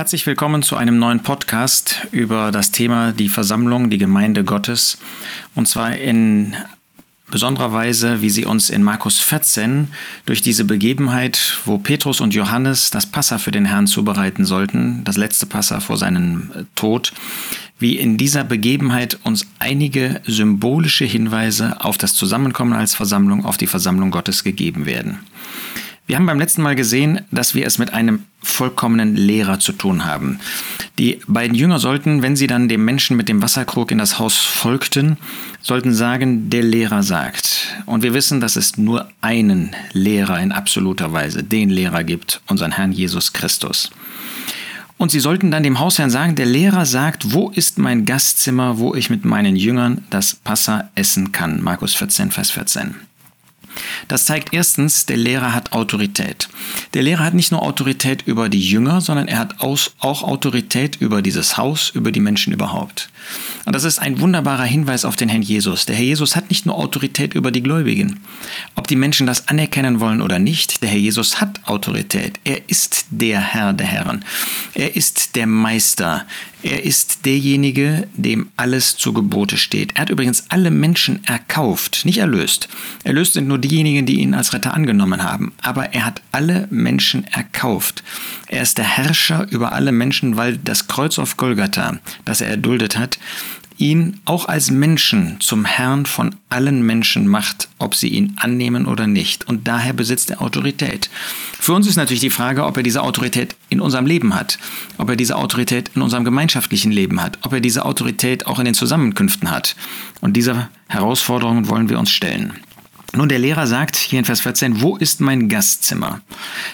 Herzlich willkommen zu einem neuen Podcast über das Thema die Versammlung, die Gemeinde Gottes. Und zwar in besonderer Weise, wie sie uns in Markus 14 durch diese Begebenheit, wo Petrus und Johannes das Passa für den Herrn zubereiten sollten, das letzte Passa vor seinem Tod, wie in dieser Begebenheit uns einige symbolische Hinweise auf das Zusammenkommen als Versammlung, auf die Versammlung Gottes gegeben werden. Wir haben beim letzten Mal gesehen, dass wir es mit einem vollkommenen Lehrer zu tun haben. Die beiden Jünger sollten, wenn sie dann dem Menschen mit dem Wasserkrug in das Haus folgten, sollten sagen, der Lehrer sagt. Und wir wissen, dass es nur einen Lehrer in absoluter Weise, den Lehrer gibt, unseren Herrn Jesus Christus. Und sie sollten dann dem Hausherrn sagen, der Lehrer sagt, wo ist mein Gastzimmer, wo ich mit meinen Jüngern das Passa essen kann. Markus 14, Vers 14. Das zeigt erstens, der Lehrer hat Autorität. Der Lehrer hat nicht nur Autorität über die Jünger, sondern er hat auch Autorität über dieses Haus, über die Menschen überhaupt. Und das ist ein wunderbarer Hinweis auf den Herrn Jesus. Der Herr Jesus hat nicht nur Autorität über die Gläubigen. Ob die Menschen das anerkennen wollen oder nicht, der Herr Jesus hat Autorität. Er ist der Herr der Herren. Er ist der Meister. Er ist derjenige, dem alles zu Gebote steht. Er hat übrigens alle Menschen erkauft, nicht erlöst. Erlöst sind nur diejenigen, die ihn als Retter angenommen haben. Aber er hat alle Menschen erkauft. Er ist der Herrscher über alle Menschen, weil das Kreuz auf Golgatha, das er erduldet hat, ihn auch als Menschen zum Herrn von allen Menschen macht, ob sie ihn annehmen oder nicht. Und daher besitzt er Autorität. Für uns ist natürlich die Frage, ob er diese Autorität in unserem Leben hat, ob er diese Autorität in unserem gemeinschaftlichen Leben hat, ob er diese Autorität auch in den Zusammenkünften hat. Und dieser Herausforderungen wollen wir uns stellen. Nun, der Lehrer sagt hier in Vers 14, wo ist mein Gastzimmer?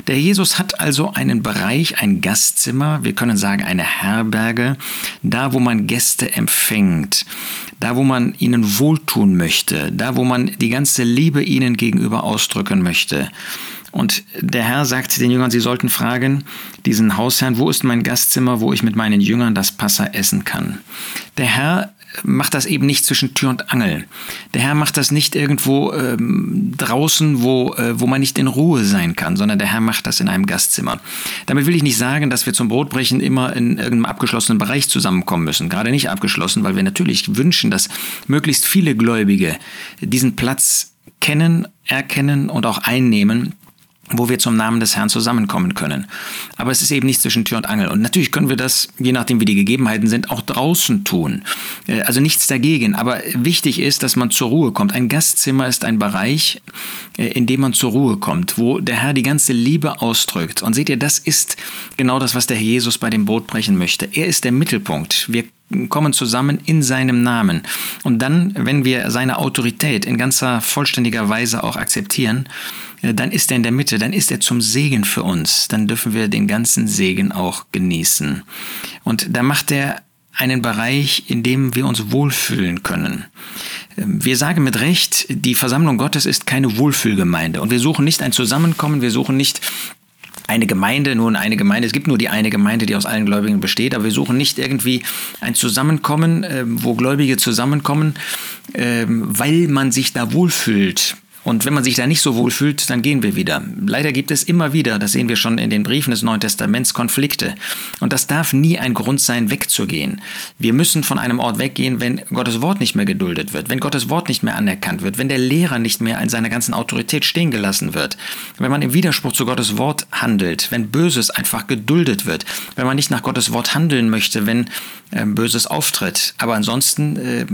Der Jesus hat also einen Bereich, ein Gastzimmer, wir können sagen eine Herberge, da wo man Gäste empfängt, da wo man ihnen wohltun möchte, da wo man die ganze Liebe ihnen gegenüber ausdrücken möchte. Und der Herr sagt den Jüngern, sie sollten fragen, diesen Hausherrn, wo ist mein Gastzimmer, wo ich mit meinen Jüngern das Passa essen kann? Der Herr macht das eben nicht zwischen Tür und Angel. Der Herr macht das nicht irgendwo ähm, draußen, wo, äh, wo man nicht in Ruhe sein kann, sondern der Herr macht das in einem Gastzimmer. Damit will ich nicht sagen, dass wir zum Brotbrechen immer in irgendeinem abgeschlossenen Bereich zusammenkommen müssen. Gerade nicht abgeschlossen, weil wir natürlich wünschen, dass möglichst viele Gläubige diesen Platz kennen, erkennen und auch einnehmen, wo wir zum Namen des Herrn zusammenkommen können. Aber es ist eben nicht zwischen Tür und Angel. Und natürlich können wir das, je nachdem wie die Gegebenheiten sind, auch draußen tun. Äh, also nichts dagegen. Aber wichtig ist, dass man zur Ruhe kommt. Ein Gastzimmer ist ein Bereich, äh, in dem man zur Ruhe kommt, wo der Herr die ganze Liebe ausdrückt. Und seht ihr, das ist genau das, was der Herr Jesus bei dem Brot brechen möchte. Er ist der Mittelpunkt. Wir kommen zusammen in seinem Namen. Und dann, wenn wir seine Autorität in ganzer vollständiger Weise auch akzeptieren, äh, dann ist er in der Mitte, dann ist er zum Segen für uns, dann dürfen wir den ganzen Segen auch genießen. Und da macht er einen Bereich, in dem wir uns wohlfühlen können. Ähm, wir sagen mit Recht, die Versammlung Gottes ist keine Wohlfühlgemeinde und wir suchen nicht ein Zusammenkommen, wir suchen nicht eine Gemeinde, nun eine Gemeinde, es gibt nur die eine Gemeinde, die aus allen Gläubigen besteht, aber wir suchen nicht irgendwie ein Zusammenkommen, ähm, wo Gläubige zusammenkommen, ähm, weil man sich da wohlfühlt. Und wenn man sich da nicht so wohl fühlt, dann gehen wir wieder. Leider gibt es immer wieder, das sehen wir schon in den Briefen des Neuen Testaments, Konflikte. Und das darf nie ein Grund sein, wegzugehen. Wir müssen von einem Ort weggehen, wenn Gottes Wort nicht mehr geduldet wird, wenn Gottes Wort nicht mehr anerkannt wird, wenn der Lehrer nicht mehr in seiner ganzen Autorität stehen gelassen wird, wenn man im Widerspruch zu Gottes Wort handelt, wenn Böses einfach geduldet wird, wenn man nicht nach Gottes Wort handeln möchte, wenn äh, Böses auftritt. Aber ansonsten äh,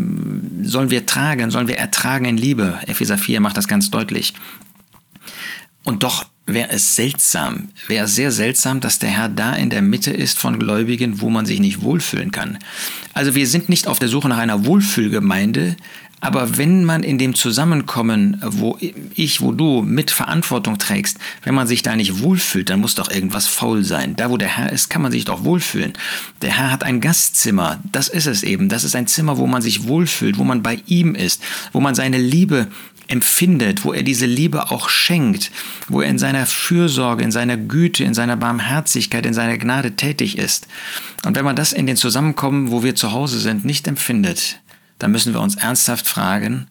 sollen wir tragen, sollen wir ertragen in Liebe. Epheser 4 macht das ganz ganz deutlich. Und doch wäre es seltsam, wäre sehr seltsam, dass der Herr da in der Mitte ist von Gläubigen, wo man sich nicht wohlfühlen kann. Also wir sind nicht auf der Suche nach einer Wohlfühlgemeinde, aber wenn man in dem Zusammenkommen, wo ich, wo du mit Verantwortung trägst, wenn man sich da nicht wohlfühlt, dann muss doch irgendwas faul sein. Da, wo der Herr ist, kann man sich doch wohlfühlen. Der Herr hat ein Gastzimmer. Das ist es eben. Das ist ein Zimmer, wo man sich wohlfühlt, wo man bei ihm ist, wo man seine Liebe empfindet, wo er diese Liebe auch schenkt, wo er in seiner Fürsorge, in seiner Güte, in seiner Barmherzigkeit, in seiner Gnade tätig ist. Und wenn man das in den Zusammenkommen, wo wir zu Hause sind, nicht empfindet, dann müssen wir uns ernsthaft fragen,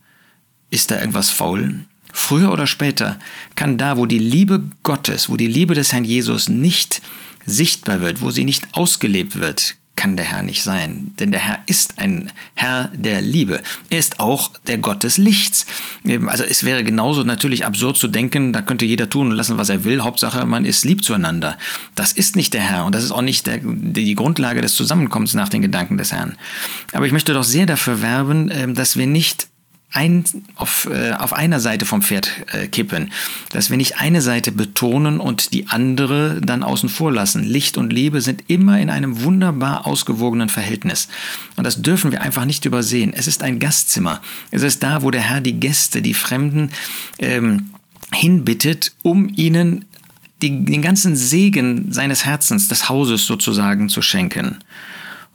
ist da irgendwas faul? Früher oder später kann da, wo die Liebe Gottes, wo die Liebe des Herrn Jesus nicht sichtbar wird, wo sie nicht ausgelebt wird, kann der Herr nicht sein. Denn der Herr ist ein Herr der Liebe. Er ist auch der Gott des Lichts. Also es wäre genauso natürlich absurd zu denken, da könnte jeder tun und lassen, was er will. Hauptsache, man ist lieb zueinander. Das ist nicht der Herr und das ist auch nicht der, die Grundlage des Zusammenkommens nach den Gedanken des Herrn. Aber ich möchte doch sehr dafür werben, ähm, dass wir nicht ein, auf, äh, auf einer Seite vom Pferd äh, kippen, dass wir nicht eine Seite betonen und die andere dann außen vor lassen. Licht und Liebe sind immer in einem wunderbar ausgewogenen Verhältnis. Und das dürfen wir einfach nicht übersehen. Es ist ein Gastzimmer. Es ist da, wo der Herr die Gäste, die Fremden ähm, hinbittet, um ihnen die, den ganzen Segen seines Herzens, des Hauses sozusagen zu schenken.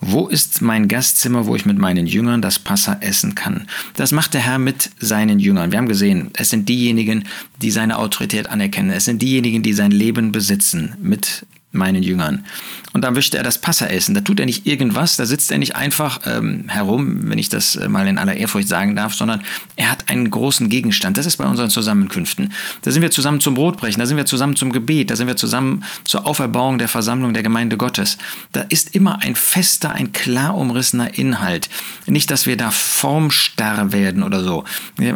Wo ist mein Gastzimmer, wo ich mit meinen Jüngern das Passa essen kann? Das macht der Herr mit seinen Jüngern. Wir haben gesehen, es sind diejenigen, die seine Autorität anerkennen. Es sind diejenigen, die sein Leben besitzen mit meinen Jüngern. Und dann möchte er das Passa essen. Da tut er nicht irgendwas, da sitzt er nicht einfach ähm, herum, wenn ich das äh, mal in aller Ehrfurcht sagen darf, sondern er hat einen großen Gegenstand. Das ist bei unseren Zusammenkünften. Da sind wir zusammen zum Brotbrechen, da sind wir zusammen zum Gebet, da sind wir zusammen zur Auferbauung der Versammlung der Gemeinde Gottes. Da ist immer ein fester, ein klar umrissener Inhalt. Nicht, dass wir da formstarr werden oder so.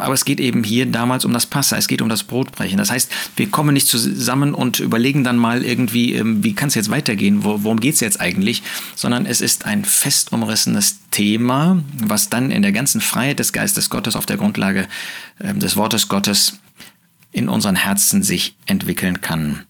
Aber es geht eben hier damals um das Passa, es geht um das Brotbrechen. Das heißt, wir kommen nicht zusammen und überlegen dann mal irgendwie, ähm, wie kann es jetzt weitergehen, wo, worum geht es jetzt eigentlich, sondern es ist ein fest umrissenes Thema, was dann in der ganzen Freiheit des Geistes Gottes auf der Grundlage äh, des Wortes Gottes in unseren Herzen sich entwickeln kann.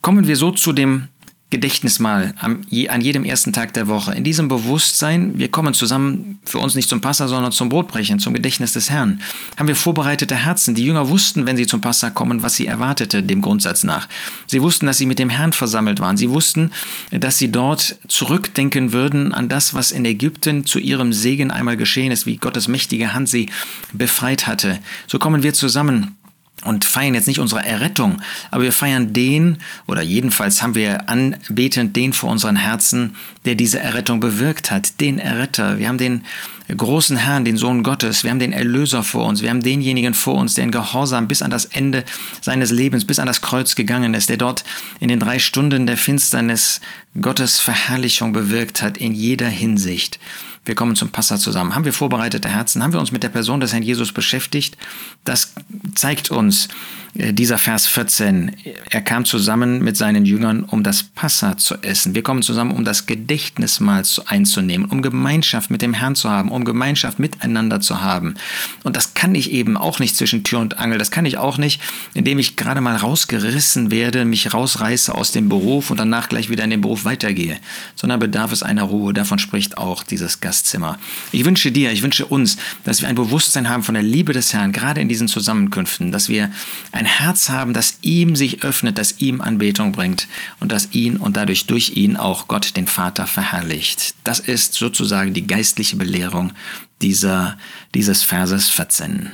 Kommen wir so zu dem Gedächtnismal an jedem ersten Tag der Woche. In diesem Bewusstsein, wir kommen zusammen für uns nicht zum Passa, sondern zum Brotbrechen, zum Gedächtnis des Herrn. Haben wir vorbereitete Herzen. Die Jünger wussten, wenn sie zum Passa kommen, was sie erwartete, dem Grundsatz nach. Sie wussten, dass sie mit dem Herrn versammelt waren. Sie wussten, dass sie dort zurückdenken würden an das, was in Ägypten zu ihrem Segen einmal geschehen ist, wie Gottes mächtige Hand sie befreit hatte. So kommen wir zusammen und feiern jetzt nicht unsere Errettung, aber wir feiern den, oder jedenfalls haben wir anbetend den vor unseren Herzen, der diese Errettung bewirkt hat, den Erretter. Wir haben den großen Herrn, den Sohn Gottes, wir haben den Erlöser vor uns, wir haben denjenigen vor uns, der in Gehorsam bis an das Ende seines Lebens, bis an das Kreuz gegangen ist, der dort in den drei Stunden der Finsternis Gottes Verherrlichung bewirkt hat in jeder Hinsicht. Wir kommen zum Passa zusammen. Haben wir vorbereitete Herzen? Haben wir uns mit der Person des Herrn Jesus beschäftigt? Das zeigt uns äh, dieser Vers 14. Er kam zusammen mit seinen Jüngern, um das Passa zu essen. Wir kommen zusammen, um das Gedächtnismahl einzunehmen, um Gemeinschaft mit dem Herrn zu haben, um Gemeinschaft miteinander zu haben. Und das kann ich eben auch nicht zwischen Tür und Angel. Das kann ich auch nicht, indem ich gerade mal rausgerissen werde, mich rausreiße aus dem Beruf und danach gleich wieder in den Beruf weitergehe, sondern bedarf es einer Ruhe. Davon spricht auch dieses Gast. Gastzimmer. Ich wünsche dir, ich wünsche uns, dass wir ein Bewusstsein haben von der Liebe des Herrn, gerade in diesen Zusammenkünften, dass wir ein Herz haben, das ihm sich öffnet, das ihm Anbetung bringt und das ihn und dadurch durch ihn auch Gott den Vater verherrlicht. Das ist sozusagen die geistliche Belehrung dieser, dieses Verses 14.